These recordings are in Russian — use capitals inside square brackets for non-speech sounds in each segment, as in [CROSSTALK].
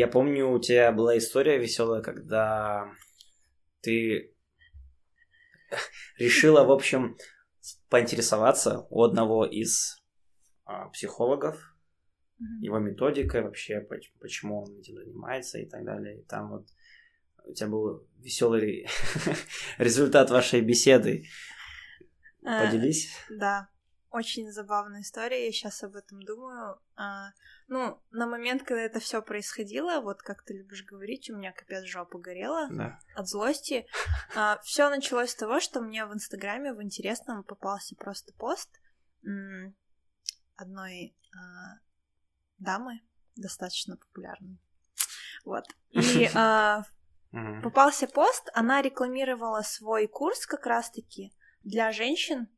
я помню, у тебя была история веселая, когда ты решила, в общем, поинтересоваться у одного из а, психологов mm-hmm. его методикой вообще, почему он этим занимается и так далее. И там вот у тебя был веселый [LAUGHS] результат вашей беседы. Э, Поделись. Да, очень забавная история, я сейчас об этом думаю. А, ну, на момент, когда это все происходило, вот как ты любишь говорить, у меня капец жопа горела да. от злости. А, все началось с того, что мне в Инстаграме в интересном попался просто пост одной а, дамы, достаточно популярной. Вот. И [LAUGHS] а, попался пост, она рекламировала свой курс как раз-таки для женщин.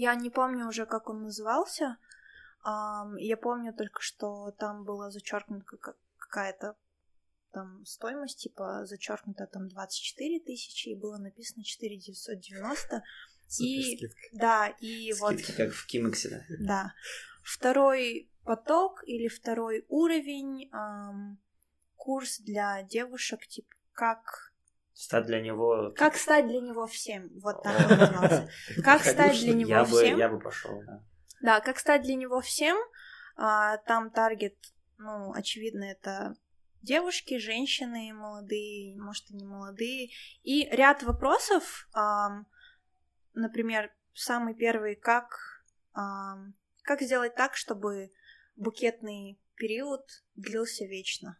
Я не помню уже, как он назывался. Я помню только, что там была зачеркнута какая-то там стоимость, типа зачеркнута там 24 тысячи, и было написано 4 990. И, да, и Скидки, вот... как в Кимексе, да? Да. Второй поток или второй уровень, эм, курс для девушек, типа, как Стать для него... Как стать для него всем, вот так он назывался. [LAUGHS] Как стать для него всем... Я бы пошел, да. Да, как стать для него всем, а, там таргет, ну, очевидно, это девушки, женщины, молодые, может, и не молодые, и ряд вопросов, например, самый первый, как, как сделать так, чтобы букетный период длился вечно,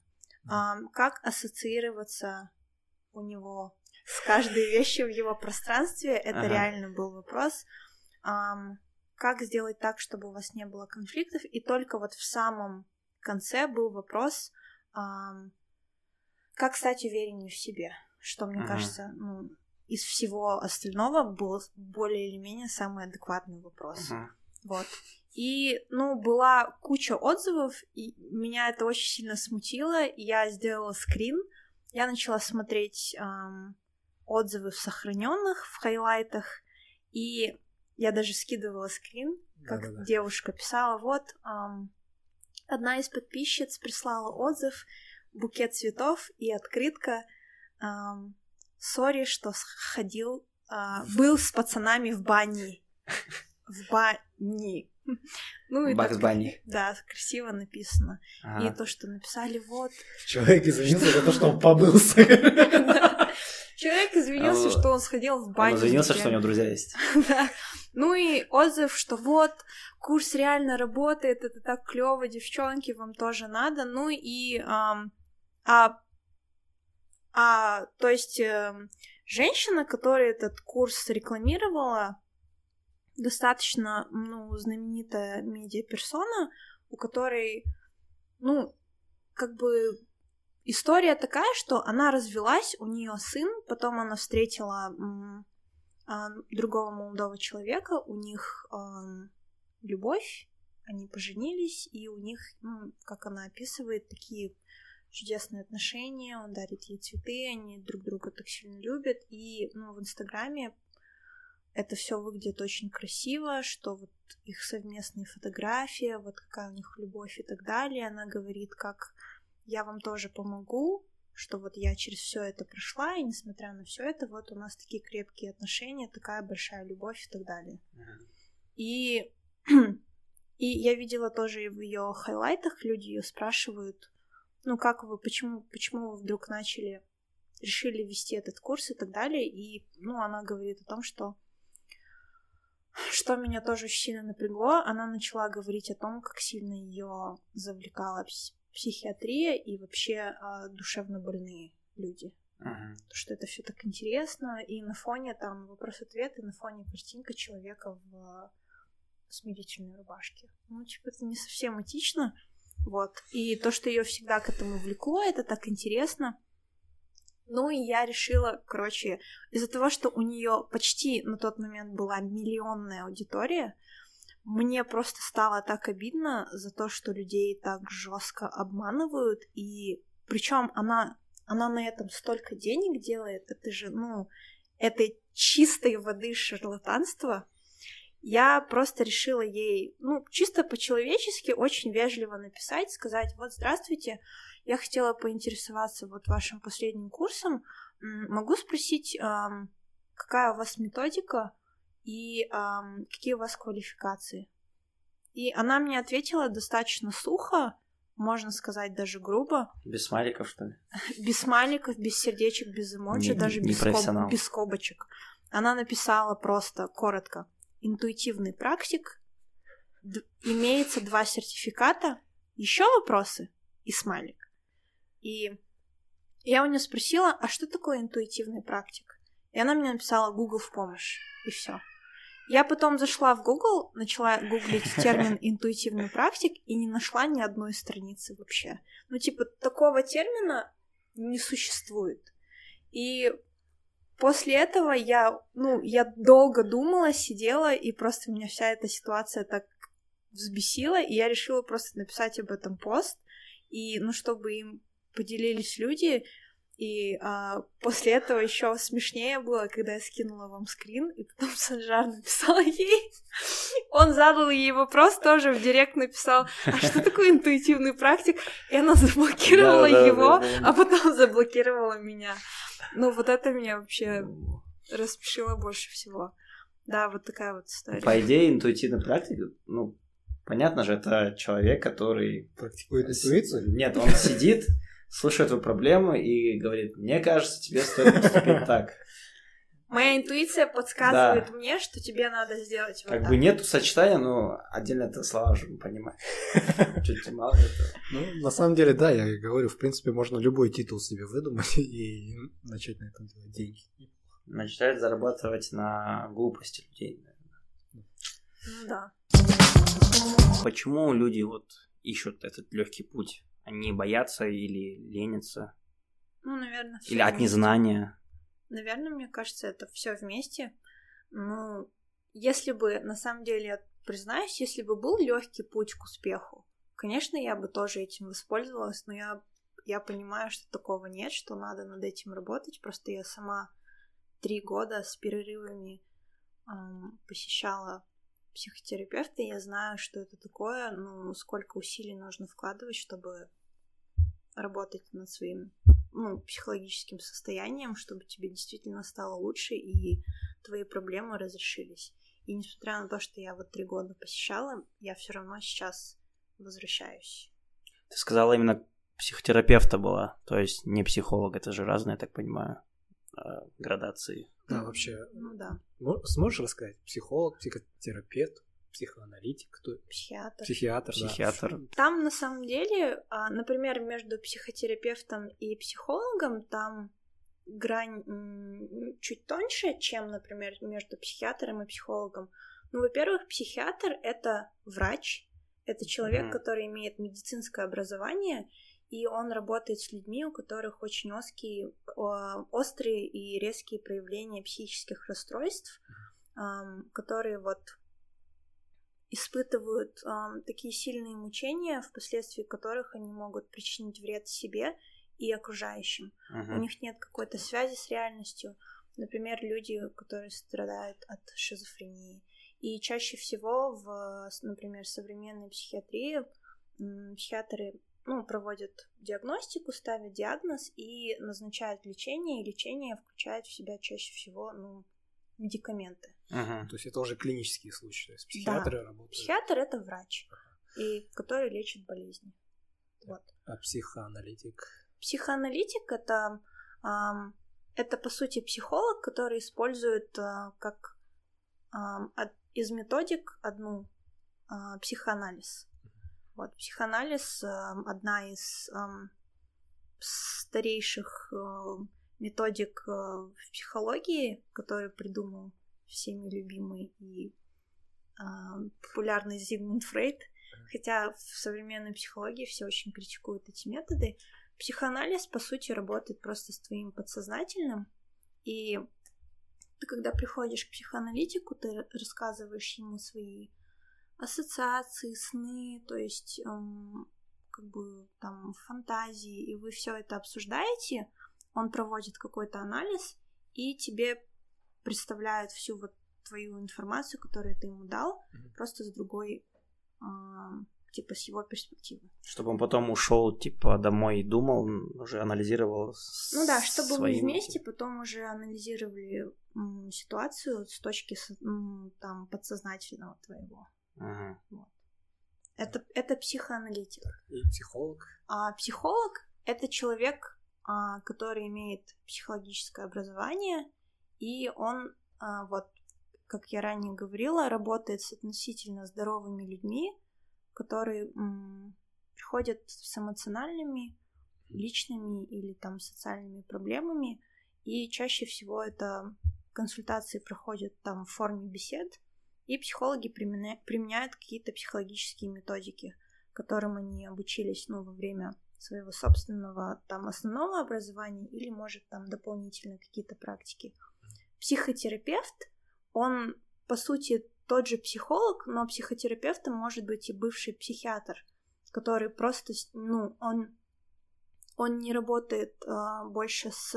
как ассоциироваться у него с каждой вещью в его пространстве. Это ага. реально был вопрос. Um, как сделать так, чтобы у вас не было конфликтов? И только вот в самом конце был вопрос, um, как стать увереннее в себе, что, мне ага. кажется, ну, из всего остального был более или менее самый адекватный вопрос. Ага. Вот. И, ну, была куча отзывов, и меня это очень сильно смутило. Я сделала скрин, я начала смотреть эм, отзывы в сохраненных, в хайлайтах, и я даже скидывала скрин, как Да-да-да. девушка писала, вот эм, одна из подписчиц прислала отзыв, букет цветов и открытка. Эм, Sorry, что сходил, э, был с пацанами в бане. [LAUGHS] В бане. Ну, Багз Банни. Да, красиво написано. Ага. И то, что написали, вот. Человек извинился за то, что он побылся. [LAUGHS] Человек извинился, а что он сходил в баню. Он извинился, что у него друзья есть. [LAUGHS] Да. Ну и отзыв, что вот, курс реально работает, это так клево, девчонки, вам тоже надо. Ну и... А, а, то есть эм, женщина, которая этот курс рекламировала, достаточно, ну, знаменитая медиаперсона, у которой, ну, как бы история такая, что она развелась, у нее сын, потом она встретила а, другого молодого человека, у них любовь, они поженились, и у них, ну, как она описывает, такие чудесные отношения, он дарит ей цветы, они друг друга так сильно любят, и, ну, в Инстаграме это все выглядит очень красиво, что вот их совместные фотографии, вот какая у них любовь и так далее. Она говорит, как я вам тоже помогу, что вот я через все это прошла, и несмотря на все это, вот у нас такие крепкие отношения, такая большая любовь и так далее. И, [CLEARS THROAT] и я видела тоже в ее хайлайтах, люди ее спрашивают, ну как вы, почему, почему вы вдруг начали, решили вести этот курс и так далее, и, ну, она говорит о том, что что меня тоже сильно напрягло, она начала говорить о том, как сильно ее завлекала психиатрия и вообще э, душевно больные люди. Uh-huh. что это все так интересно, и на фоне там вопрос-ответ, и на фоне картинка человека в смирительной рубашке. Ну, типа, это не совсем этично. Вот. И то, что ее всегда к этому влекло, это так интересно. Ну и я решила, короче, из-за того, что у нее почти на тот момент была миллионная аудитория, мне просто стало так обидно за то, что людей так жестко обманывают, и причем она, она на этом столько денег делает, это же, ну, это чистой воды шарлатанство. я просто решила ей, ну, чисто по-человечески, очень вежливо написать, сказать, вот, здравствуйте, я хотела поинтересоваться вот вашим последним курсом, могу спросить, какая у вас методика и какие у вас квалификации? И она мне ответила достаточно сухо, можно сказать, даже грубо. Без смайликов, что ли? [LAUGHS] Без смайликов, без сердечек, без эмоджи, даже без, скоб... без скобочек. Она написала просто коротко. Интуитивный практик. Д- имеется два сертификата. Еще вопросы? И смайлик. И я у нее спросила, а что такое интуитивный практик? И она мне написала Google в помощь. И все. Я потом зашла в Google, начала гуглить термин [LAUGHS] интуитивный практик и не нашла ни одной страницы вообще. Ну, типа, такого термина не существует. И после этого я, ну, я долго думала, сидела, и просто меня вся эта ситуация так взбесила, и я решила просто написать об этом пост, и, ну, чтобы им поделились люди, и а, после этого еще смешнее было, когда я скинула вам скрин, и потом [LAUGHS] Санжар написала ей. Он задал ей вопрос, тоже в директ написал, а что [LAUGHS] такое интуитивный практик? И она заблокировала его, а потом [LAUGHS] заблокировала меня. Ну, вот это меня вообще распишило больше всего. Да, вот такая вот история. По идее, интуитивный практик, ну, понятно же, это человек, который... Практикует интуицию? Нет, он сидит слушает твою проблему и говорит, мне кажется, тебе стоит поступить [LAUGHS] так. Моя интуиция подсказывает да. мне, что тебе надо сделать вот Как так. бы нету сочетания, но отдельно это слова же понимать. [LAUGHS] Чуть мало этого. Ну, на самом деле, да, я говорю, в принципе, можно любой титул себе выдумать [LAUGHS] и начать на этом делать деньги. Начать зарабатывать на глупости людей, наверное. Ну да. Почему люди вот ищут этот легкий путь? Они боятся или ленятся? Ну, наверное, Или от незнания? Наверное, мне кажется, это все вместе. Ну, если бы, на самом деле, я признаюсь, если бы был легкий путь к успеху, конечно, я бы тоже этим воспользовалась, но я, я понимаю, что такого нет, что надо над этим работать. Просто я сама три года с перерывами эм, посещала психотерапевта, я знаю, что это такое, ну, сколько усилий нужно вкладывать, чтобы работать над своим ну, психологическим состоянием, чтобы тебе действительно стало лучше и твои проблемы разрешились. И несмотря на то, что я вот три года посещала, я все равно сейчас возвращаюсь. Ты сказала именно психотерапевта была, то есть не психолог, это же разные, я так понимаю, градации. Да, вообще. Ну да. Сможешь рассказать? Психолог, психотерапевт? психоаналитик, кто? Психиатр. Психиатр, Психиатр. Да. Там на самом деле, а, например, между психотерапевтом и психологом там грань чуть тоньше, чем, например, между психиатром и психологом. Ну, во-первых, психиатр — это врач, это человек, mm-hmm. который имеет медицинское образование, и он работает с людьми, у которых очень острые, острые и резкие проявления психических расстройств, которые вот испытывают такие сильные мучения, впоследствии которых они могут причинить вред себе и окружающим. Uh-huh. У них нет какой-то связи с реальностью. Например, люди, которые страдают от шизофрении. И чаще всего в, например, современной психиатрии психиатры ну, проводят диагностику, ставят диагноз и назначают лечение, и лечение включает в себя чаще всего ну, медикаменты. Ага. То есть это уже клинические случаи, то есть психиатры да. работают. Психиатр это врач, и который лечит болезни. Вот. А психоаналитик? Психоаналитик это эм, это по сути психолог, который использует э, как э, из методик одну э, психоанализ. Вот психоанализ э, одна из э, старейших э, методик э, в психологии, который придумал всеми любимый и популярный Зигмунд Фрейд, хотя в современной психологии все очень критикуют эти методы. Психоанализ, по сути, работает просто с твоим подсознательным, и ты, когда приходишь к психоаналитику, ты рассказываешь ему свои ассоциации, сны, то есть эм, как бы там фантазии, и вы все это обсуждаете, он проводит какой-то анализ и тебе представляет всю вот твою информацию, которую ты ему дал, mm-hmm. просто с другой, э, типа, с его перспективы. Чтобы он потом ушел, типа, домой и думал, уже анализировал. Ну да, чтобы своим... вы вместе потом уже анализировали м, ситуацию с точки м, там подсознательного твоего. Ага. Вот. Это, это психоаналитик. И психолог. А психолог это человек, а, который имеет психологическое образование, и он, а, вот, как я ранее говорила, работает с относительно здоровыми людьми, которые м, приходят с эмоциональными, личными или там социальными проблемами, и чаще всего это консультации проходят там в форме бесед, и психологи применяют какие-то психологические методики, которым они обучились ну, во время своего собственного там основного образования или, может, там дополнительно какие-то практики. Психотерапевт, он, по сути, тот же психолог, но психотерапевтом может быть и бывший психиатр, который просто, ну, он, он не работает а, больше с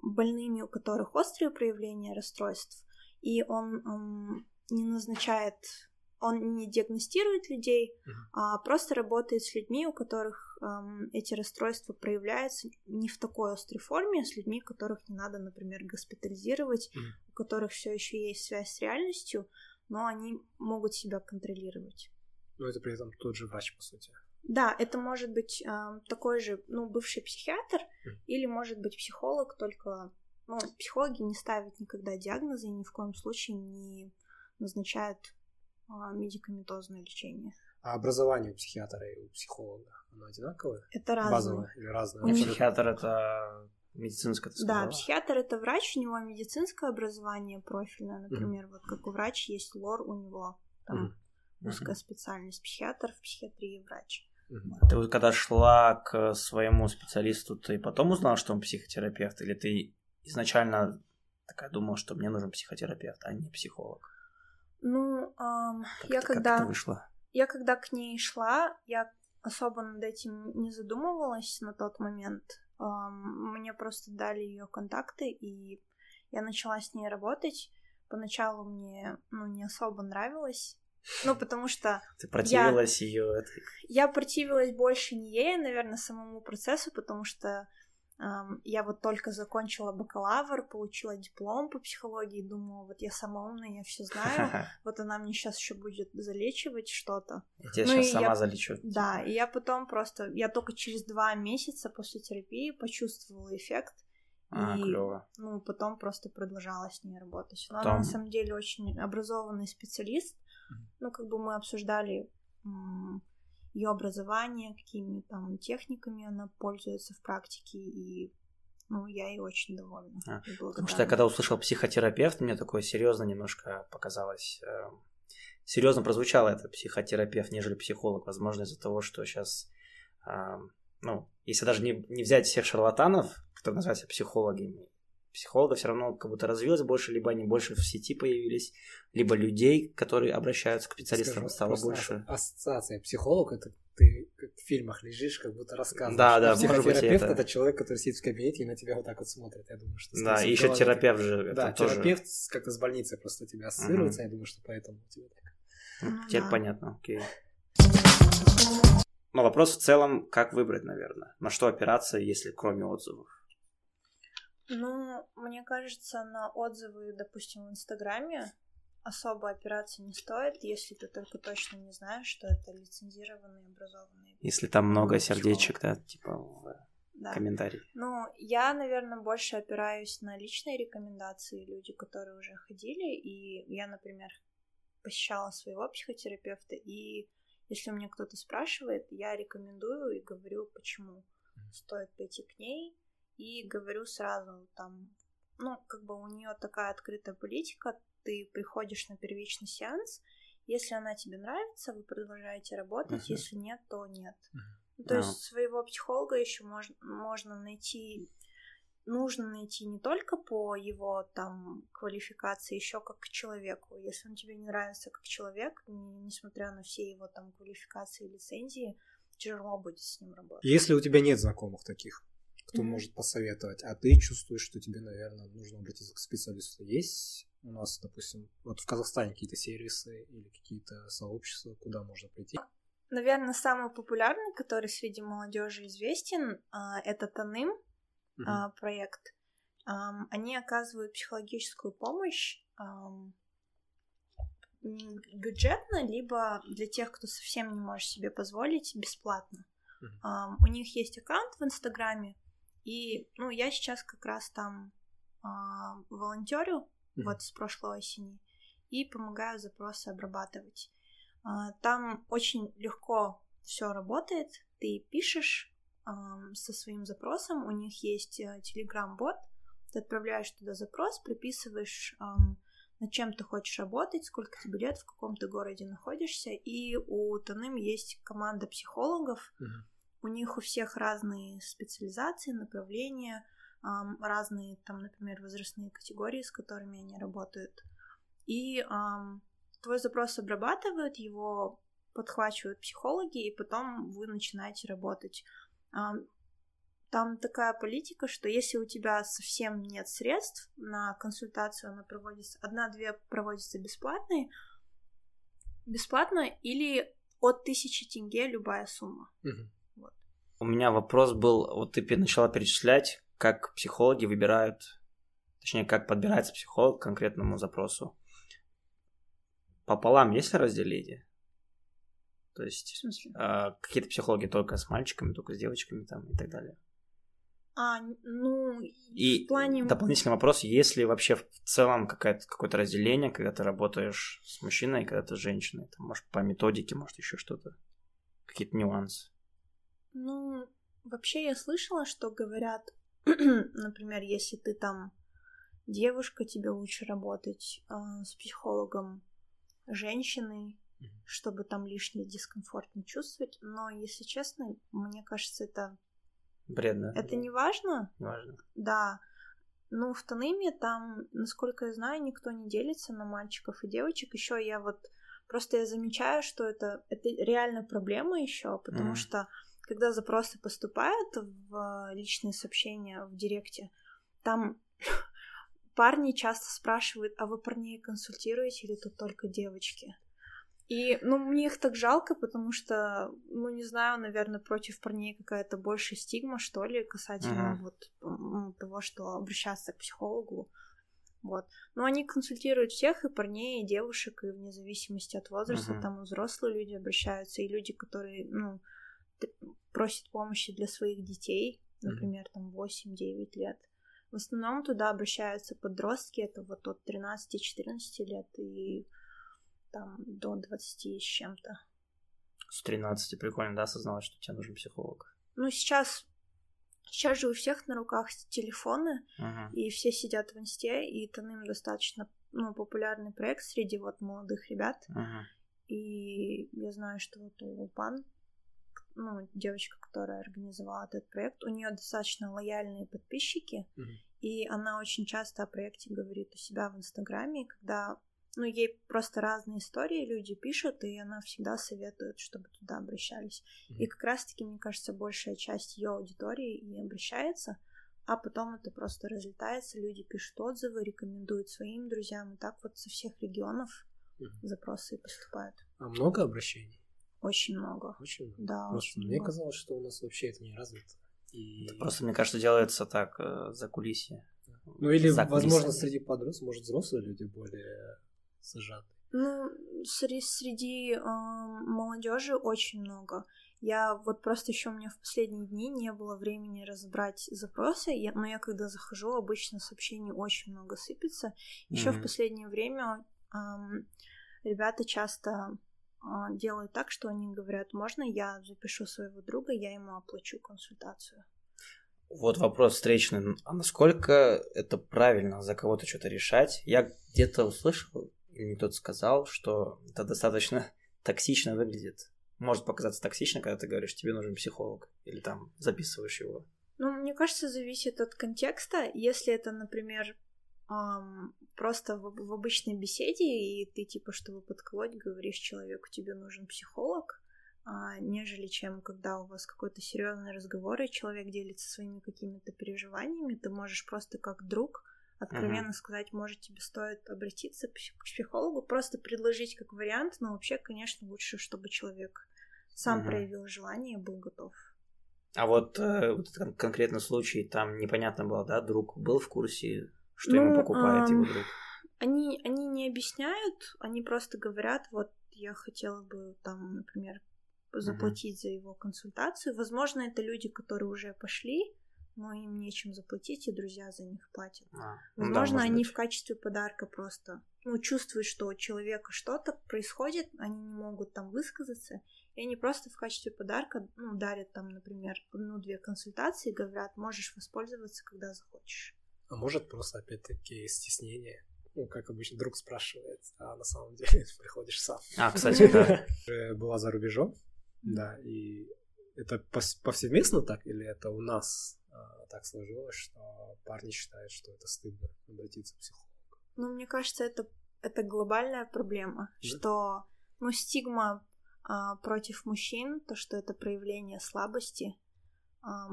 больными, у которых острые проявления расстройств, и он м, не назначает, он не диагностирует людей, uh-huh. а просто работает с людьми, у которых м, эти расстройства проявляются не в такой острой форме, а с людьми, которых не надо, например, госпитализировать, uh-huh. у которых все еще есть связь с реальностью, но они могут себя контролировать. Но это при этом тот же врач, по сути. Да, это может быть э, такой же, ну, бывший психиатр, mm. или может быть психолог, только, ну, психологи не ставят никогда диагнозы и ни в коем случае не назначают э, медикаментозное лечение. А образование у психиатра и у психолога, оно одинаковое? Это разное. Базовое или разное? У психиатр это медицинское, ты Да, психиатр это врач, у него медицинское образование профильное, например, mm. вот как у врача есть лор, у него там mm. узкая mm-hmm. специальность психиатр в психиатрии врач. Ты вот когда шла к своему специалисту, ты потом узнал, что он психотерапевт, или ты изначально такая думала, что мне нужен психотерапевт, а не психолог? Ну, эм, я когда... Как вышло? Я когда к ней шла, я особо над этим не задумывалась на тот момент. Эм, мне просто дали ее контакты, и я начала с ней работать. Поначалу мне ну, не особо нравилось, ну, потому что... Ты противилась ее этой... Я противилась больше не ей, а, наверное, самому процессу, потому что я вот только закончила бакалавр, получила диплом по психологии, думала, вот я сама умная, я все знаю, [LAUGHS] вот она мне сейчас еще будет залечивать что-то. Я тебя ну, сейчас сама я... залечу. Да, и я потом просто, я только через два месяца после терапии почувствовала эффект, а, и, клево. ну, потом просто продолжала с ней работать. Но потом... она на самом деле очень образованный специалист, ну, как бы мы обсуждали ее образование, какими там техниками она пользуется в практике, и ну, я ей очень довольна. А, потому что я когда услышал психотерапевт, мне такое серьезно немножко показалось. Э, серьезно прозвучало это психотерапевт, нежели психолог. Возможно, из-за того, что сейчас, э, ну, если даже не, не взять всех шарлатанов, которые называются психологами, психологов все равно как будто развилось больше, либо они больше в сети появились, либо людей, которые обращаются к специалистам, Скажу, стало больше. Ассоциация психолог это ты как в фильмах лежишь, как будто рассказываешь. Да, да, Психотерапевт это... это человек, который сидит в кабинете и на тебя вот так вот смотрит. Я думаю, что Да, и еще терапевт же. Да, терапевт как-то с больницы просто тебя ассоциируется. Угу. Я думаю, что поэтому тебе так. Ну, теперь да. понятно, окей. Но вопрос в целом, как выбрать, наверное, на что опираться, если кроме отзывов. Ну, мне кажется, на отзывы, допустим, в Инстаграме особо опираться не стоит, если ты только точно не знаешь, что это лицензированные образованные. Если там много сердечек, да, типа в да. комментарии. Ну, я, наверное, больше опираюсь на личные рекомендации люди, которые уже ходили, и я, например, посещала своего психотерапевта, и если у меня кто-то спрашивает, я рекомендую и говорю, почему стоит пойти к ней, и говорю сразу там, ну, как бы у нее такая открытая политика, ты приходишь на первичный сеанс, если она тебе нравится, вы продолжаете работать, uh-huh. если нет, то нет. Uh-huh. то uh-huh. есть своего психолога еще можно, можно найти, нужно найти не только по его там квалификации, еще как к человеку. Если он тебе не нравится как человек, не, несмотря на все его там квалификации и лицензии, тяжело будет с ним работать. Если у тебя нет знакомых таких, кто mm-hmm. может посоветовать, а ты чувствуешь, что тебе, наверное, нужно обратиться к специалисту. Есть у нас, допустим, вот в Казахстане какие-то сервисы или какие-то сообщества, куда можно прийти? Наверное, самый популярный, который среди молодежи известен, а, это Таным угу. проект. Они оказывают психологическую помощь бюджетно, либо для тех, кто совсем не может себе позволить, бесплатно. Uh-huh. у них есть аккаунт в Инстаграме, и ну я сейчас как раз там uh, волонтерю uh-huh. вот с прошлой осени и помогаю запросы обрабатывать. Uh, там очень легко все работает. Ты пишешь uh, со своим запросом, у них есть телеграм-бот, uh, ты отправляешь туда запрос, приписываешь um, над чем ты хочешь работать, сколько тебе лет, в каком ты городе находишься. И у Таным есть команда психологов. Uh-huh. У них у всех разные специализации, направления, разные, там, например, возрастные категории, с которыми они работают. И твой запрос обрабатывают, его подхвачивают психологи, и потом вы начинаете работать. Там такая политика, что если у тебя совсем нет средств на консультацию, она проводится, одна-две проводятся бесплатные, бесплатно или от тысячи тенге любая сумма. Угу. У меня вопрос был, вот ты начала перечислять, как психологи выбирают, точнее, как подбирается психолог к конкретному запросу. Пополам, если разделить? То есть э, какие-то психологи только с мальчиками, только с девочками там и так далее. А, ну, и в плане... дополнительный вопрос, есть ли вообще в целом какое-то, какое-то разделение, когда ты работаешь с мужчиной, когда ты с женщиной? Там, может, по методике, может, еще что-то? Какие-то нюансы? Ну, вообще я слышала, что говорят, [CLEARS THROAT] например, если ты там девушка, тебе лучше работать э, с психологом женщиной, чтобы там лишний дискомфорт не чувствовать. Но, если честно, мне кажется, это Бред, Это не важно? Важно. Да. Ну, в Таныме там, насколько я знаю, никто не делится на мальчиков и девочек. Еще я вот просто я замечаю, что это, это реально проблема еще, потому mm-hmm. что когда запросы поступают в личные сообщения в директе, там [LAUGHS] парни часто спрашивают, а вы парней консультируете или тут только девочки? И, ну, мне их так жалко, потому что, ну, не знаю, наверное, против парней какая-то больше стигма, что ли, касательно uh-huh. вот того, что обращаться к психологу. Вот. Но они консультируют всех, и парней, и девушек, и вне зависимости от возраста, uh-huh. там и взрослые люди обращаются, и люди, которые, ну, просят помощи для своих детей, например, там 8-9 лет. В основном туда обращаются подростки, это вот от 13-14 лет, и там до 20 с чем-то. С 13 прикольно, да, осознавать, что тебе нужен психолог? Ну, сейчас Сейчас же у всех на руках телефоны, uh-huh. и все сидят в инсте, и Таным достаточно ну, популярный проект среди вот молодых ребят. Uh-huh. И я знаю, что вот у Пан, ну, девочка, которая организовала этот проект, у нее достаточно лояльные подписчики, uh-huh. и она очень часто о проекте говорит у себя в Инстаграме, когда ну, ей просто разные истории люди пишут, и она всегда советует, чтобы туда обращались. Mm-hmm. И как раз-таки, мне кажется, большая часть ее аудитории и обращается, а потом это просто разлетается, люди пишут отзывы, рекомендуют своим друзьям, и так вот со всех регионов mm-hmm. запросы поступают. А много обращений? Очень много. Очень много? Да, Просто очень мне много. казалось, что у нас вообще это не развито. И... Это просто, мне кажется, делается так, э, за кулисье. Ну или, возможно, среди подростков, может, взрослые люди более зажаты? Ну, среди, среди э, молодежи очень много. Я вот просто еще у меня в последние дни не было времени разобрать запросы, я, но я когда захожу, обычно сообщений очень много сыпется. Еще mm-hmm. в последнее время э, ребята часто э, делают так, что они говорят, можно я запишу своего друга, я ему оплачу консультацию. Вот вопрос встречный. А насколько это правильно за кого-то что-то решать? Я где-то услышал, или мне кто-то сказал, что это достаточно [LAUGHS] токсично выглядит. Может показаться токсично, когда ты говоришь, тебе нужен психолог, или там записываешь его. Ну, мне кажется, зависит от контекста. Если это, например, эм, просто в, в обычной беседе, и ты типа, чтобы подколоть, говоришь человеку, тебе нужен психолог, а, нежели чем когда у вас какой-то серьезный разговор, и человек делится своими какими-то переживаниями, ты можешь просто как друг откровенно uh-huh. сказать, может, тебе стоит обратиться к психологу, просто предложить как вариант, но вообще, конечно, лучше, чтобы человек сам uh-huh. проявил желание и был готов. А вот, э, вот этот конкретный случай, там непонятно было, да, друг был в курсе, что ну, ему покупает эм, его друг? Они, они не объясняют, они просто говорят, вот я хотела бы там, например, заплатить uh-huh. за его консультацию. Возможно, это люди, которые уже пошли, но им нечем заплатить, и друзья за них платят. А, ну Возможно, да, они быть. в качестве подарка просто ну, чувствуют, что у человека что-то происходит, они не могут там высказаться, и они просто в качестве подарка ну, дарят там, например, одну-две консультации и говорят, можешь воспользоваться, когда захочешь. А может просто, опять-таки, стеснение? Ну, как обычно, друг спрашивает, а на самом деле [LAUGHS] приходишь сам. А, кстати, да. [LAUGHS] Была за рубежом, да, и это повсеместно так, или это у нас а, так сложилось, что парни считают, что это стыдно обратиться к психологу. Ну, мне кажется, это, это глобальная проблема, да? что, ну, стигма а, против мужчин, то, что это проявление слабости,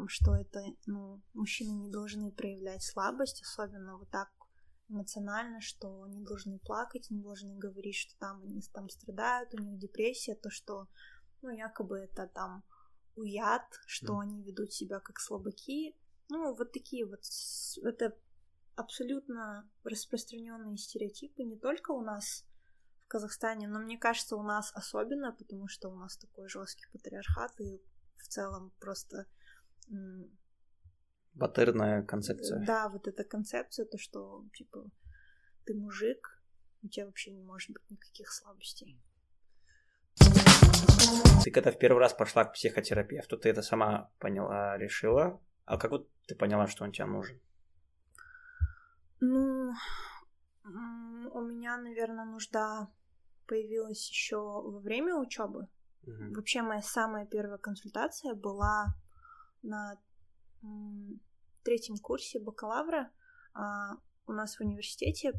что это, ну, мужчины не должны проявлять слабость, особенно вот так эмоционально, что они должны плакать, не должны говорить, что там они там страдают, у них депрессия, то, что, ну, якобы это там уяд, что mm. они ведут себя как слабаки. Ну, вот такие вот. Это абсолютно распространенные стереотипы не только у нас в Казахстане, но мне кажется, у нас особенно, потому что у нас такой жесткий патриархат и в целом просто Батырная концепция. Да, вот эта концепция, то, что, типа, ты мужик, у тебя вообще не может быть никаких слабостей. Ты когда в первый раз пошла к психотерапевту, ты это сама поняла, решила? А как вот ты поняла, что он тебе нужен? Ну, у меня, наверное, нужда появилась еще во время учебы. Угу. Вообще моя самая первая консультация была на третьем курсе бакалавра. А у нас в университете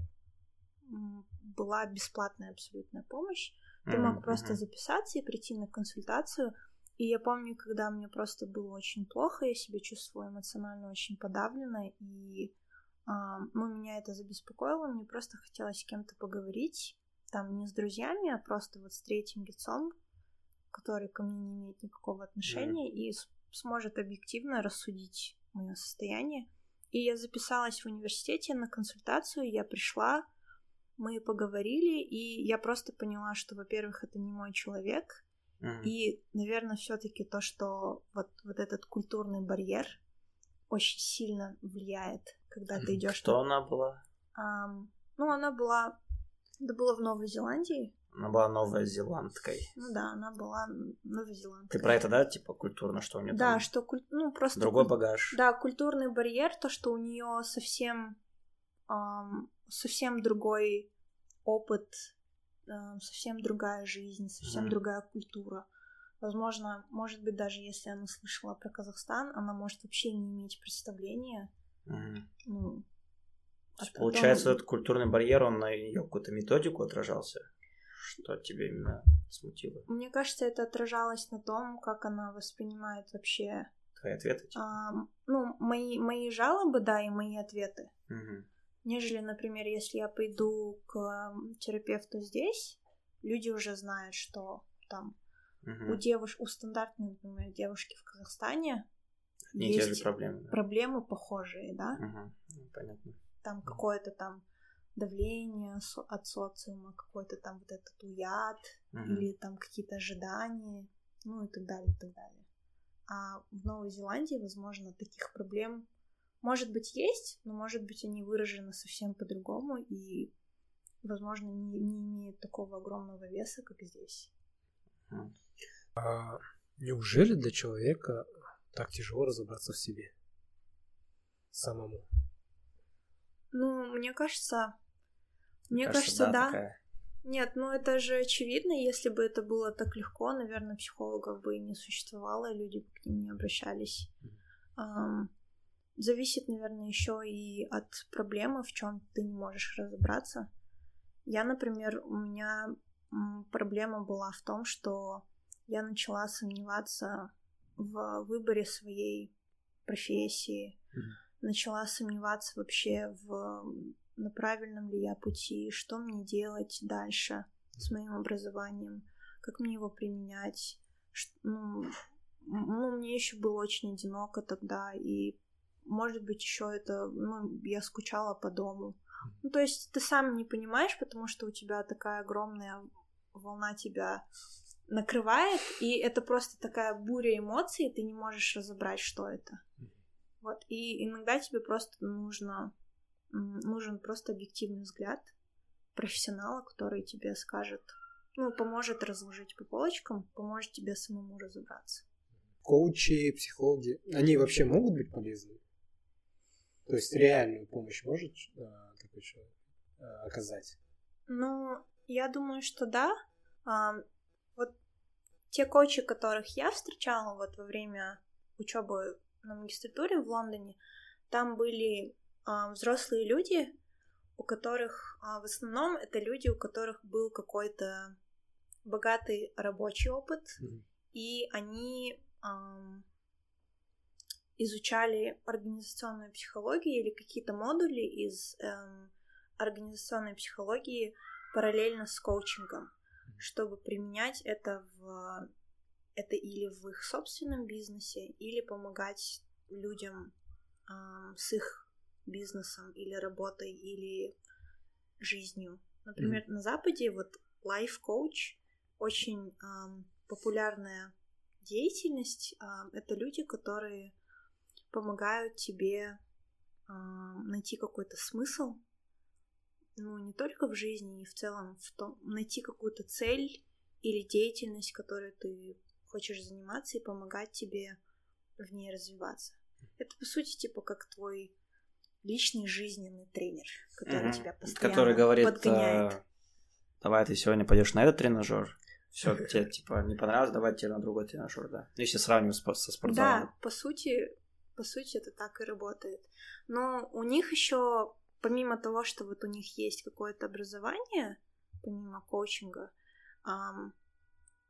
была бесплатная абсолютная помощь. Ты мог просто записаться и прийти на консультацию. И я помню, когда мне просто было очень плохо, я себя чувствовала эмоционально очень подавленно, и а, ну, меня это забеспокоило, мне просто хотелось с кем-то поговорить, там не с друзьями, а просто вот с третьим лицом, который ко мне не имеет никакого отношения, mm. и сможет объективно рассудить мое состояние. И я записалась в университете на консультацию, я пришла, мы поговорили, и я просто поняла, что, во-первых, это не мой человек, mm. и, наверное, все-таки то, что вот, вот этот культурный барьер очень сильно влияет, когда ты идешь. Что на... она была? Um, ну, она была, это было в Новой Зеландии. Она была новозеландкой. Ну да, она была новозеландкой. Ты про это, да, типа культурно, что у нее Да, там... что куль... ну просто другой куль... багаж. Да, культурный барьер, то, что у нее совсем эм, совсем другой опыт, эм, совсем другая жизнь, совсем mm. другая культура. Возможно, может быть, даже если она слышала про Казахстан, она может вообще не иметь представления. Mm. Ну, а потом... Получается, этот культурный барьер, он на ее какую-то методику отражался? Что тебя именно смутило? Мне кажется, это отражалось на том, как она воспринимает вообще... Твои ответы? А, ну, мои, мои жалобы, да, и мои ответы. Угу. Нежели, например, если я пойду к терапевту здесь, люди уже знают, что там угу. у девушек, у стандартной, например, девушки в Казахстане Не есть же проблемы, да? проблемы похожие, да? Угу. Понятно. Там какое-то там давление от социума, какой-то там вот этот уяд mm-hmm. или там какие-то ожидания, ну и так далее, и так далее. А в Новой Зеландии, возможно, таких проблем может быть есть, но может быть они выражены совсем по-другому и, возможно, не, не имеют такого огромного веса, как здесь. А неужели для человека так тяжело разобраться в себе самому? Ну, мне кажется, мне кажется, кажется да. Такая. Нет, ну это же очевидно, если бы это было так легко, наверное, психологов бы и не существовало, люди бы к ним не обращались. Um, зависит, наверное, еще и от проблемы, в чем ты не можешь разобраться. Я, например, у меня проблема была в том, что я начала сомневаться в выборе своей профессии. Mm-hmm. начала сомневаться вообще в на правильном ли я пути, что мне делать дальше с моим образованием, как мне его применять. Ну, ну, мне еще было очень одиноко тогда, и, может быть, еще это, ну, я скучала по дому. Ну, то есть ты сам не понимаешь, потому что у тебя такая огромная волна тебя накрывает, и это просто такая буря эмоций, и ты не можешь разобрать, что это. Вот, и иногда тебе просто нужно, нужен просто объективный взгляд профессионала, который тебе скажет, ну, поможет разложить по полочкам, поможет тебе самому разобраться. Коучи, психологи, они вообще могут быть полезны? То есть реальную помощь может а, такой человек а, оказать? Ну, я думаю, что да. А, вот те коучи, которых я встречала вот во время учебы на магистратуре в Лондоне, там были взрослые люди, у которых а, в основном это люди, у которых был какой-то богатый рабочий опыт, mm-hmm. и они а, изучали организационную психологию или какие-то модули из эм, организационной психологии параллельно с коучингом, чтобы применять это в это или в их собственном бизнесе, или помогать людям эм, с их бизнесом или работой или жизнью. Например, mm-hmm. на Западе вот life coach очень эм, популярная деятельность. Эм, это люди, которые помогают тебе э, найти какой-то смысл, ну, не только в жизни, и в целом в том, найти какую-то цель или деятельность, которой ты хочешь заниматься, и помогать тебе в ней развиваться. Это, по сути, типа как твой личный жизненный тренер, который угу. тебя постоянно который говорит, подгоняет. Э, давай ты сегодня пойдешь на этот тренажер, все, [LAUGHS] тебе типа не понравилось, давай тебе на другой тренажер, да. Ну, если сравнивать со спортзалом. Да, по сути, по сути, это так и работает. Но у них еще, помимо того, что вот у них есть какое-то образование, помимо коучинга,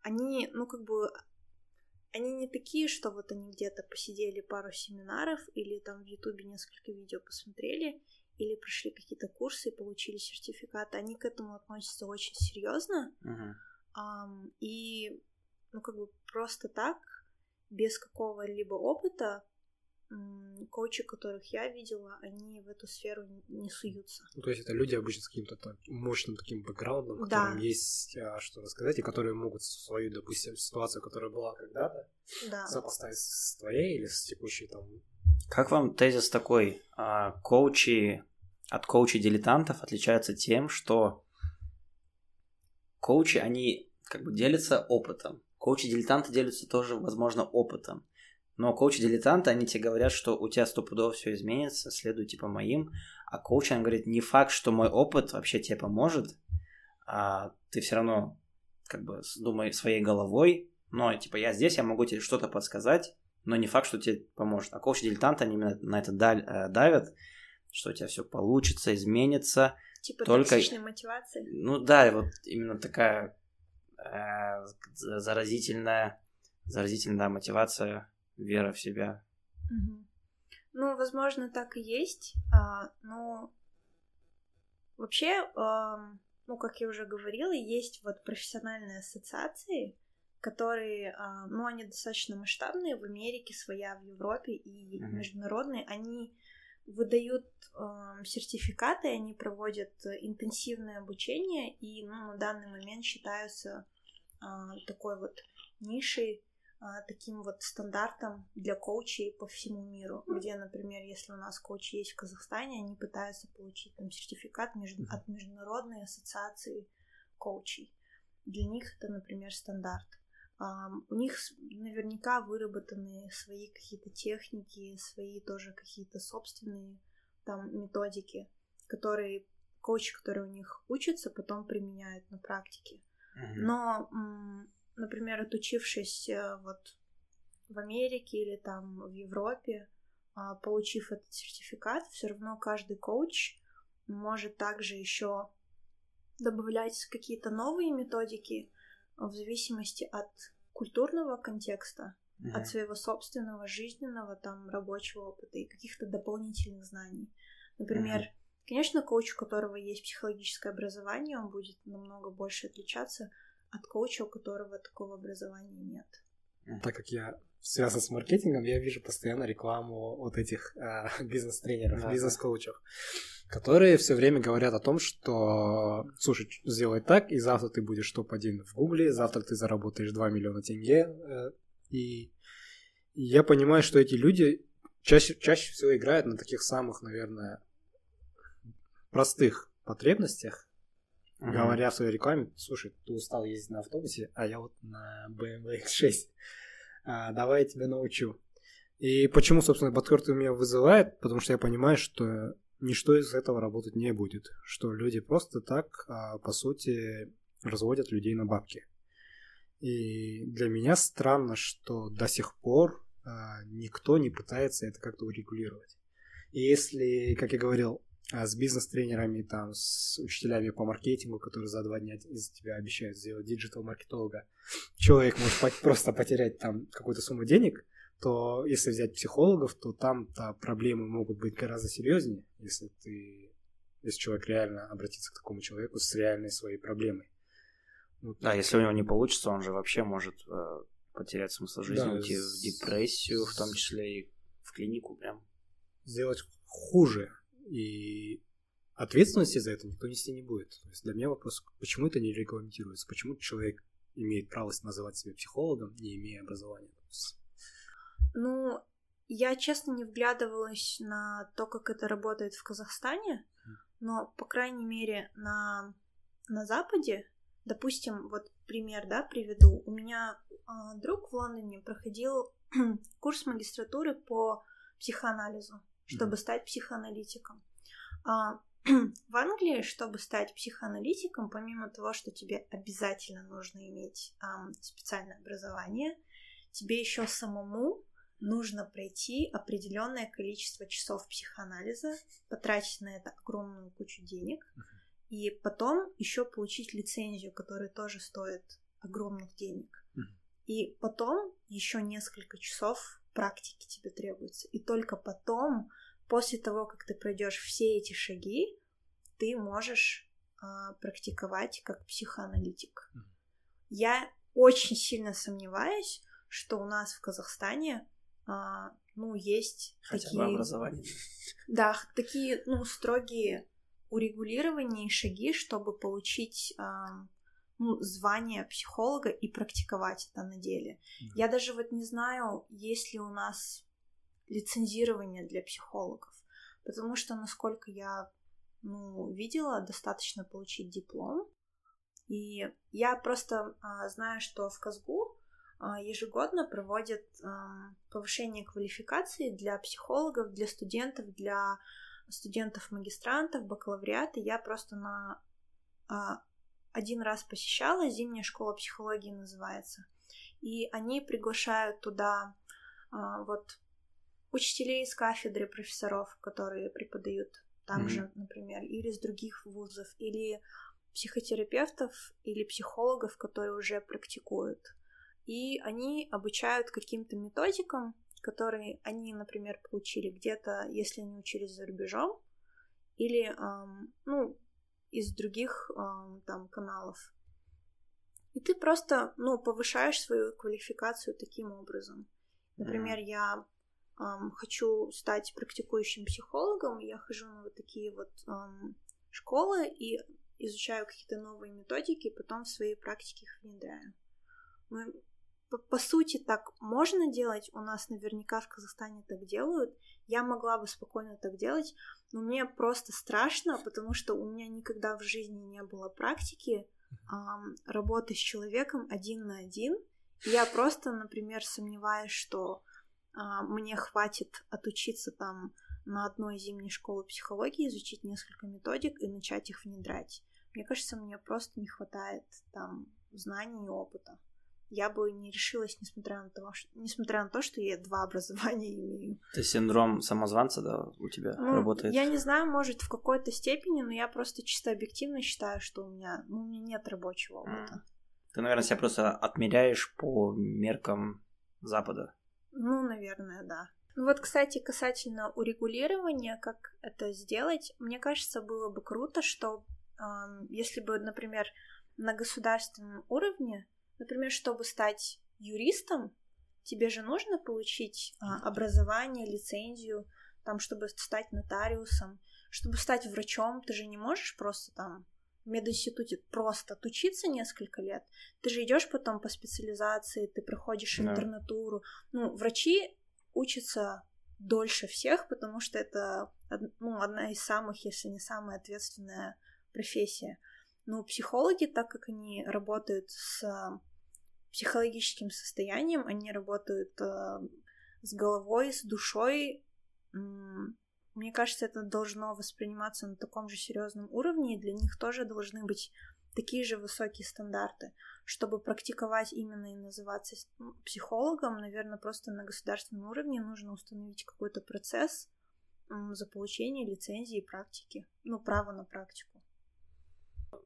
они, ну, как бы, они не такие, что вот они где-то посидели пару семинаров или там в Ютубе несколько видео посмотрели, или прошли какие-то курсы и получили сертификаты. Они к этому относятся очень серьезно. Uh-huh. Um, и, ну, как бы просто так, без какого-либо опыта, коучи, которых я видела, они в эту сферу не суются. Ну, то есть это люди обычно с каким-то так, мощным таким бэкграундом, которым да. есть а, что рассказать, и которые могут свою, допустим, ситуацию, которая была когда-то, да. сопоставить с твоей или с текущей там. Как вам тезис такой? А, коучи от коучей-дилетантов отличаются тем, что коучи, они как бы делятся опытом. Коучи-дилетанты делятся тоже, возможно, опытом. Но коучи-дилетанты, они тебе говорят, что у тебя стопудово все изменится, следуй типа моим. А коуч, он говорит, не факт, что мой опыт вообще тебе поможет, а ты все равно как бы думай своей головой, но типа я здесь, я могу тебе что-то подсказать, но не факт, что тебе поможет. А коучи-дилетанты, они именно на это э, давят, что у тебя все получится, изменится. Типа только... токсичной мотивации? Ну да, вот именно такая э, заразительная, заразительная мотивация вера в себя. Угу. Ну, возможно, так и есть, а, но вообще, а, ну, как я уже говорила, есть вот профессиональные ассоциации, которые, а, ну, они достаточно масштабные в Америке, своя в Европе и угу. международные, они выдают э, сертификаты, они проводят интенсивное обучение и ну, на данный момент считаются э, такой вот нишей таким вот стандартом для коучей по всему миру, где, например, если у нас коучи есть в Казахстане, они пытаются получить там сертификат между... от Международной ассоциации коучей. Для них это, например, стандарт. Um, у них наверняка выработаны свои какие-то техники, свои тоже какие-то собственные там методики, которые коучи, которые у них учатся, потом применяют на практике. Mm-hmm. Но например, отучившись э, вот в Америке или там в Европе, а, получив этот сертификат, все равно каждый коуч может также еще добавлять какие-то новые методики в зависимости от культурного контекста. mm-hmm. от своего собственного жизненного там рабочего опыта и каких-то дополнительных знаний. Например, mm-hmm. конечно, коуч, у которого есть психологическое образование, он будет намного больше отличаться от коуча, у которого такого образования нет. Так как я связан с маркетингом, я вижу постоянно рекламу вот этих э, [LAUGHS] бизнес-тренеров, да, бизнес-коучев, которые все время говорят о том, что, слушай, сделай так, и завтра ты будешь топ-1 в Гугле, завтра ты заработаешь 2 миллиона тенге, э, и я понимаю, что эти люди чаще, чаще всего играют на таких самых, наверное, простых потребностях, uh-huh. говоря в своей рекламе, слушай, ты устал ездить на автобусе, а я вот на BMW X6, а, давай я тебя научу. И почему, собственно, Баткорт меня вызывает? Потому что я понимаю, что ничто из этого работать не будет. Что люди просто так, а, по сути, разводят людей на бабки. И для меня странно, что до сих пор а, никто не пытается это как-то урегулировать. И если, как я говорил, с бизнес-тренерами, там, с учителями по маркетингу, которые за два дня из тебя обещают сделать диджитал-маркетолога, человек может просто потерять там какую-то сумму денег, то если взять психологов, то там-то проблемы могут быть гораздо серьезнее, если ты, если человек реально обратится к такому человеку с реальной своей проблемой. Вот. Да, если у него не получится, он же вообще может э, потерять смысл жизни, да, уйти в депрессию, в том числе и в клинику прям. Сделать хуже, и ответственности за это никто нести не будет. То есть для меня вопрос, почему это не регламентируется, почему человек имеет право называть себя психологом, не имея образования. Ну, я честно не вглядывалась на то, как это работает в Казахстане, но, по крайней мере, на, на Западе, допустим, вот пример, да, приведу. У меня э, друг в Лондоне проходил [CLEARS THROAT] курс магистратуры по психоанализу чтобы стать психоаналитиком. А, [CLEARS THROAT] в Англии, чтобы стать психоаналитиком, помимо того, что тебе обязательно нужно иметь а, специальное образование, тебе еще самому нужно пройти определенное количество часов психоанализа, потратить на это огромную кучу денег, и потом еще получить лицензию, которая тоже стоит огромных денег. И потом еще несколько часов практики тебе требуется. И только потом, после того, как ты пройдешь все эти шаги, ты можешь а, практиковать как психоаналитик. Mm. Я очень сильно сомневаюсь, что у нас в Казахстане а, ну, есть Хотя такие... бы образование. Да, такие, ну, строгие урегулирования и шаги, чтобы получить а, ну, звание психолога и практиковать это на деле. Да. Я даже вот не знаю, есть ли у нас лицензирование для психологов, потому что, насколько я ну, видела, достаточно получить диплом. И я просто а, знаю, что в Казгу а, ежегодно проводят а, повышение квалификации для психологов, для студентов, для студентов-магистрантов, бакалавриата. Я просто на а, один раз посещала, зимняя школа психологии называется. И они приглашают туда а, вот учителей из кафедры, профессоров, которые преподают там mm-hmm. же, например, или из других вузов, или психотерапевтов, или психологов, которые уже практикуют. И они обучают каким-то методикам, которые они, например, получили где-то, если они учились за рубежом, или, эм, ну, из других э, там каналов. И ты просто, ну, повышаешь свою квалификацию таким образом. Например, mm. я эм, хочу стать практикующим психологом, я хожу на вот такие вот эм, школы и изучаю какие-то новые методики, потом в своей практике их внедряю. Ну, по, по сути, так можно делать, у нас наверняка в Казахстане так делают, я могла бы спокойно так делать, но мне просто страшно, потому что у меня никогда в жизни не было практики эм, работы с человеком один на один. Я просто, например, сомневаюсь, что э, мне хватит отучиться там на одной зимней школе психологии, изучить несколько методик и начать их внедрять. Мне кажется, мне просто не хватает там знаний и опыта я бы не решилась, несмотря на то, что, несмотря на то, что я два [LAUGHS] образования имею. Это синдром самозванца, да, у тебя ну, работает? Я не знаю, может, в какой-то степени, но я просто чисто объективно считаю, что у меня, ну, у меня нет рабочего опыта. Ты, наверное, себя просто отмеряешь по меркам Запада. Ну, наверное, да. Ну вот, кстати, касательно урегулирования, как это сделать, мне кажется, было бы круто, что э, если бы, например, на государственном уровне, например, чтобы стать юристом, тебе же нужно получить э, образование, лицензию, там, чтобы стать нотариусом, чтобы стать врачом, ты же не можешь просто там в мединституте просто отучиться несколько лет. Ты же идешь потом по специализации, ты проходишь да. интернатуру. Ну, врачи учатся дольше всех, потому что это ну, одна из самых, если не самая ответственная профессия. Но психологи, так как они работают с психологическим состоянием, они работают э, с головой, с душой, мне кажется, это должно восприниматься на таком же серьезном уровне, и для них тоже должны быть такие же высокие стандарты. Чтобы практиковать именно и называться психологом, наверное, просто на государственном уровне нужно установить какой-то процесс за получение лицензии и практики, ну, право на практику.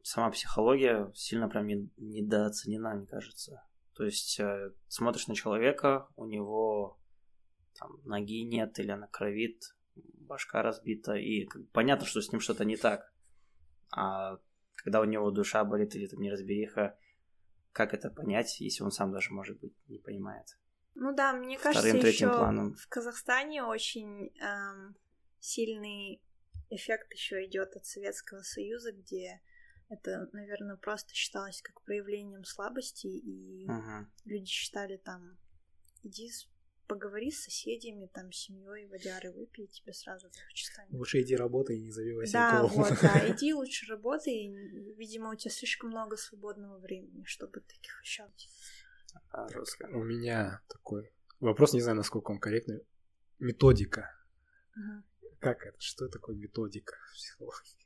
Сама психология сильно прям недооценена, мне кажется. То есть э, смотришь на человека, у него там ноги нет или она кровит, башка разбита, и понятно, что с ним что-то не так. А когда у него душа болит или там неразбериха, как это понять, если он сам даже, может быть, не понимает? Ну да, мне кажется, Вторым, еще планом. в Казахстане очень эм, сильный эффект еще идет от Советского Союза, где это, наверное, просто считалось как проявлением слабости, и uh люди считали там, иди поговори с соседями, там, с семьей, водяры выпей, тебе сразу легче станет. Лучше иди работай и не забивайся Да, вот, да, [LAUGHS] иди лучше работай, видимо, у тебя слишком много свободного времени, чтобы таких ощущать. А, у меня такой вопрос, не знаю, насколько он корректный. Методика. Угу. Как это? Что такое методика в психологии?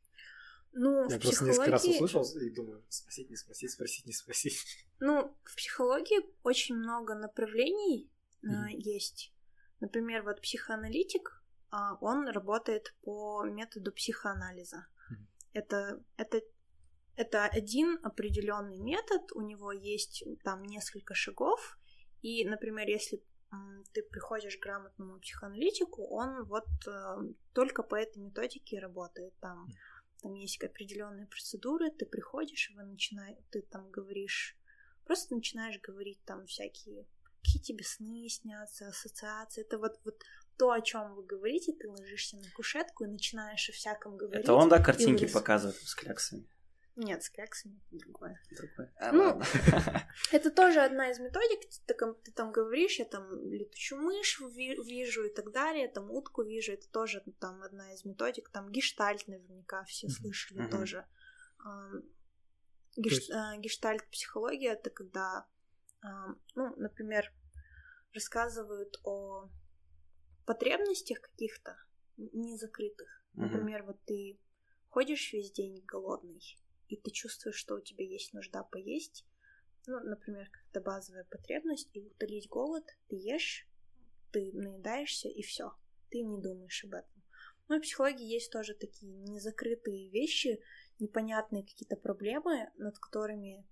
Ну, Я в просто психологии... несколько раз услышал и думаю, спросить, не спросить, спросить, не спросить. Ну, в психологии очень много направлений, mm-hmm. есть. Например, вот психоаналитик, а, он работает по методу психоанализа. Mm-hmm. Это, это, это один определенный метод, у него есть там несколько шагов, и, например, если ты приходишь к грамотному психоаналитику, он вот э, только по этой методике работает. Там, там есть определенные процедуры, ты приходишь, вы начинаешь, ты там говоришь, просто начинаешь говорить там всякие какие тебе сны снятся, ассоциации. Это вот, вот то, о чем вы говорите, ты ложишься на кушетку и начинаешь о всяком говорить. Это он, да, картинки показывает с кляксами? Нет, с кляксами другое. Другое. А, ну, [LAUGHS] это тоже одна из методик. Ты, ты там говоришь, я там летучую мышь вижу и так далее, там утку вижу. Это тоже там одна из методик. Там гештальт наверняка все слышали тоже. А, гештальт-психология — это когда ну, например, рассказывают о потребностях каких-то незакрытых. Mm-hmm. Например, вот ты ходишь весь день голодный, и ты чувствуешь, что у тебя есть нужда поесть. Ну, например, какая-то базовая потребность, и утолить голод, ты ешь, ты наедаешься, и все. Ты не думаешь об этом. Ну, в психологии есть тоже такие незакрытые вещи, непонятные какие-то проблемы, над которыми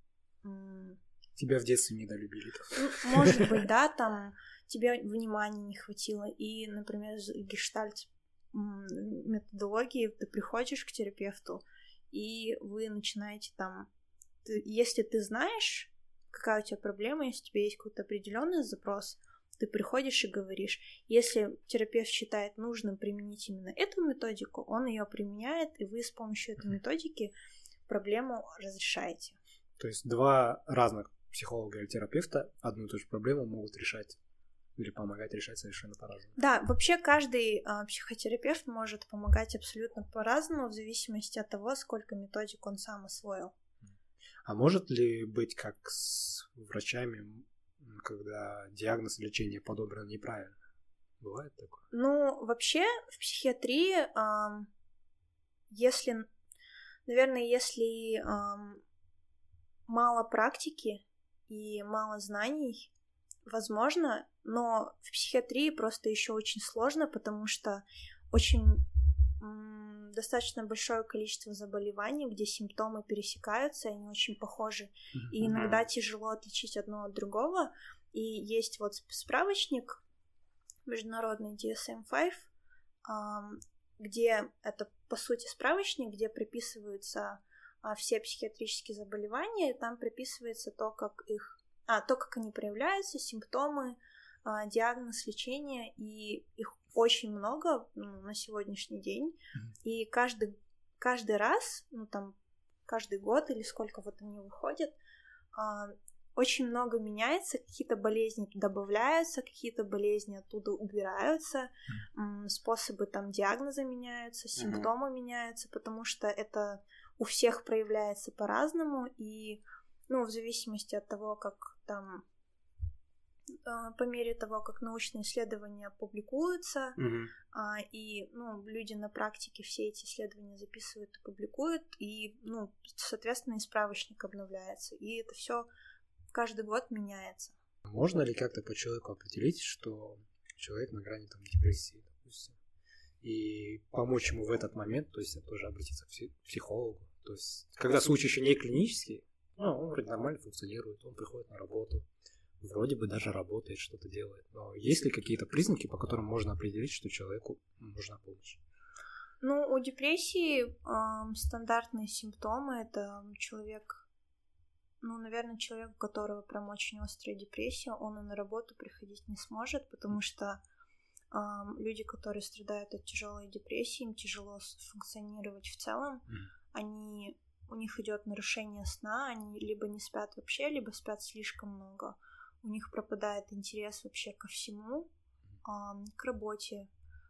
Тебя в детстве недолюбили. Ну, может [LAUGHS] быть, да, там тебе внимания не хватило. И, например, гештальт методологии ты приходишь к терапевту, и вы начинаете там... Ты, если ты знаешь, какая у тебя проблема, если у тебя есть какой-то определенный запрос, ты приходишь и говоришь. Если терапевт считает нужным применить именно эту методику, он ее применяет, и вы с помощью этой методики проблему разрешаете. То есть два разных психолога или терапевта одну и ту же проблему могут решать или помогать решать совершенно по-разному. Да, вообще каждый э, психотерапевт может помогать абсолютно по-разному в зависимости от того, сколько методик он сам освоил. А может ли быть как с врачами, когда диагноз лечения подобран неправильно? Бывает такое? Ну, вообще в психиатрии, э, если, наверное, если э, мало практики, и мало знаний, возможно, но в психиатрии просто еще очень сложно, потому что очень достаточно большое количество заболеваний, где симптомы пересекаются, они очень похожи, и иногда тяжело отличить одно от другого. И есть вот справочник международный DSM-5, где это, по сути, справочник, где приписываются а, все психиатрические заболевания, и там приписывается то, как их, а, то, как они проявляются, симптомы, диагноз, лечение, и их очень много ну, на сегодняшний день, mm-hmm. и каждый, каждый раз, ну там, каждый год или сколько вот они выходят, а, очень много меняется, какие-то болезни добавляются, какие-то болезни оттуда убираются, mm. способы там диагноза меняются, симптомы mm-hmm. меняются, потому что это у всех проявляется по-разному, и ну, в зависимости от того, как там а, по мере того, как научные исследования публикуются, mm-hmm. и ну, люди на практике все эти исследования записывают и публикуют, и, ну, соответственно, и справочник обновляется. И это все каждый год меняется. Можно ли как-то по человеку определить, что человек на грани там, депрессии, допустим, и помочь ему в этот момент, то есть тоже обратиться к психологу. То есть, когда случай еще не клинический, ну, он вроде нормально функционирует, он приходит на работу, вроде бы даже работает, что-то делает. Но есть ли какие-то признаки, по которым можно определить, что человеку нужна помощь? Ну, у депрессии э, стандартные симптомы это человек ну, наверное, человек, у которого прям очень острая депрессия, он и на работу приходить не сможет, потому что э, люди, которые страдают от тяжелой депрессии, им тяжело функционировать в целом. Mm. Они у них идет нарушение сна, они либо не спят вообще, либо спят слишком много. У них пропадает интерес вообще ко всему, к работе,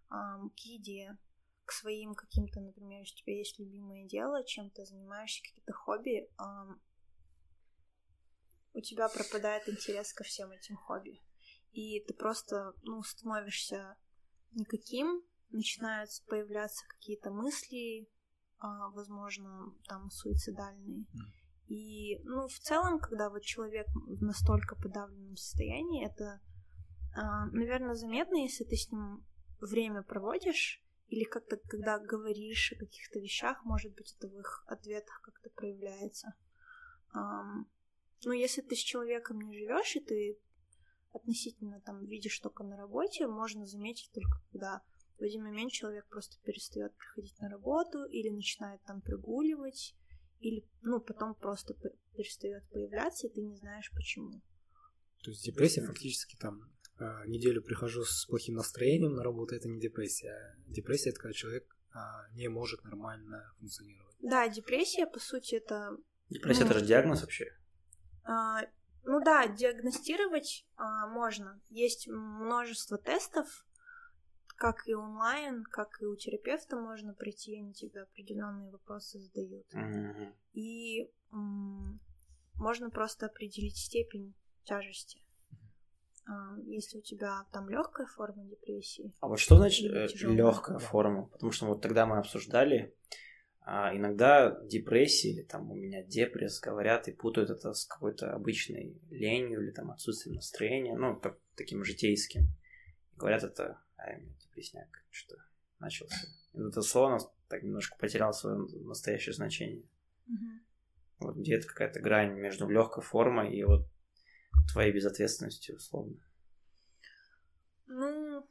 к еде, к своим каким-то, например, если у тебя есть любимое дело, чем ты занимаешься, какие-то хобби, у тебя пропадает интерес ко всем этим хобби. И ты просто, ну, становишься никаким, начинают появляться какие-то мысли, а, возможно, там, суицидальные. И, ну, в целом, когда вот человек в настолько подавленном состоянии, это, а, наверное, заметно, если ты с ним время проводишь, или как-то, когда говоришь о каких-то вещах, может быть, это в их ответах как-то проявляется. Ну, если ты с человеком не живешь, и ты относительно там видишь только на работе, можно заметить только когда в один момент человек просто перестает приходить на работу или начинает там прогуливать, или, ну, потом просто перестает появляться, и ты не знаешь почему. То есть депрессия фактически там а, неделю прихожу с плохим настроением на работу, это не депрессия. Депрессия это когда человек а, не может нормально функционировать. Да, депрессия, по сути, это... Депрессия ну, это же диагноз вообще? А, ну да, диагностировать а, можно. Есть множество тестов, как и онлайн, как и у терапевта можно прийти, они тебе определенные вопросы задают. Mm-hmm. Можно просто определить степень тяжести. А, если у тебя там легкая форма депрессии. А вот что значит э, легкая форма? Потому что вот тогда мы обсуждали, а иногда депрессия или там у меня депресс говорят и путают это с какой-то обычной ленью или там отсутствием настроения, ну, так, таким житейским. Говорят это, а у меня депрессняк, что начался. И это слово так немножко потерял свое настоящее значение. Mm-hmm. Вот где это какая-то грань между легкой формой и вот твоей безответственностью, условно. Ну,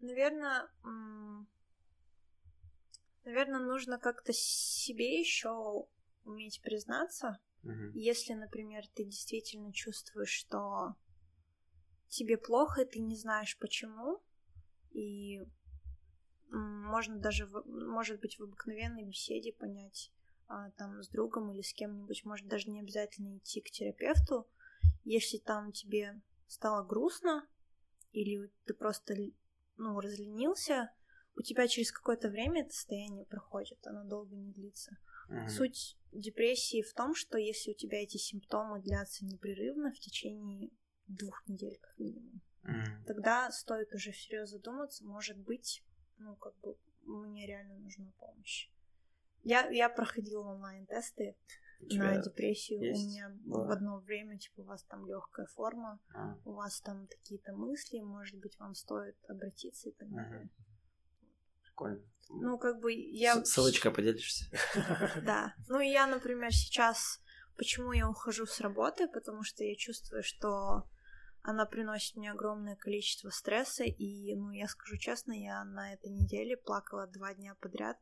наверное, Наверное, нужно как-то себе еще уметь признаться. Угу. Если, например, ты действительно чувствуешь, что тебе плохо, и ты не знаешь почему, и можно даже, может быть, в обыкновенной беседе понять там с другом или с кем-нибудь, может даже не обязательно идти к терапевту, если там тебе стало грустно или ты просто ну разленился, у тебя через какое-то время это состояние проходит, оно долго не длится. Mm-hmm. Суть депрессии в том, что если у тебя эти симптомы длятся непрерывно в течение двух недель как минимум, mm-hmm. тогда стоит уже всерьез задуматься, может быть, ну как бы мне реально нужна помощь. Я, я проходила онлайн-тесты на депрессию. Есть? У меня было? в одно время, типа, у вас там легкая форма, а. у вас там какие-то мысли, может быть, вам стоит обратиться и так далее. Uh-huh. Прикольно. Ну, как бы я... Ссылочка поделишься. [LAUGHS] Да. Ну, я, например, сейчас... Почему я ухожу с работы? Потому что я чувствую, что она приносит мне огромное количество стресса, и, ну, я скажу честно, я на этой неделе плакала два дня подряд,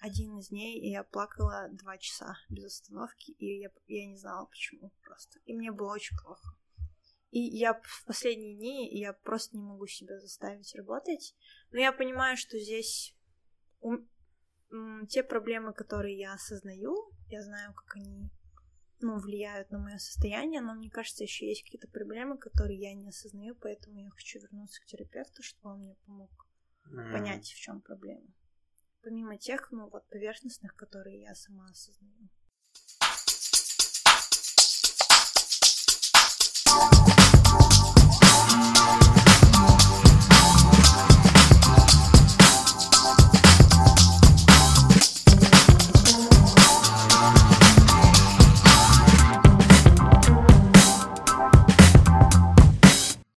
один из дней, и я плакала два часа без остановки, и я, я не знала почему просто. И мне было очень плохо. И я в последние дни, я просто не могу себя заставить работать. Но я понимаю, что здесь у... те проблемы, которые я осознаю, я знаю, как они ну, влияют на мое состояние, но мне кажется, еще есть какие-то проблемы, которые я не осознаю, поэтому я хочу вернуться к терапевту, чтобы он мне помог mm. понять, в чем проблема помимо тех, ну, вот, поверхностных, которые я сама осознаю.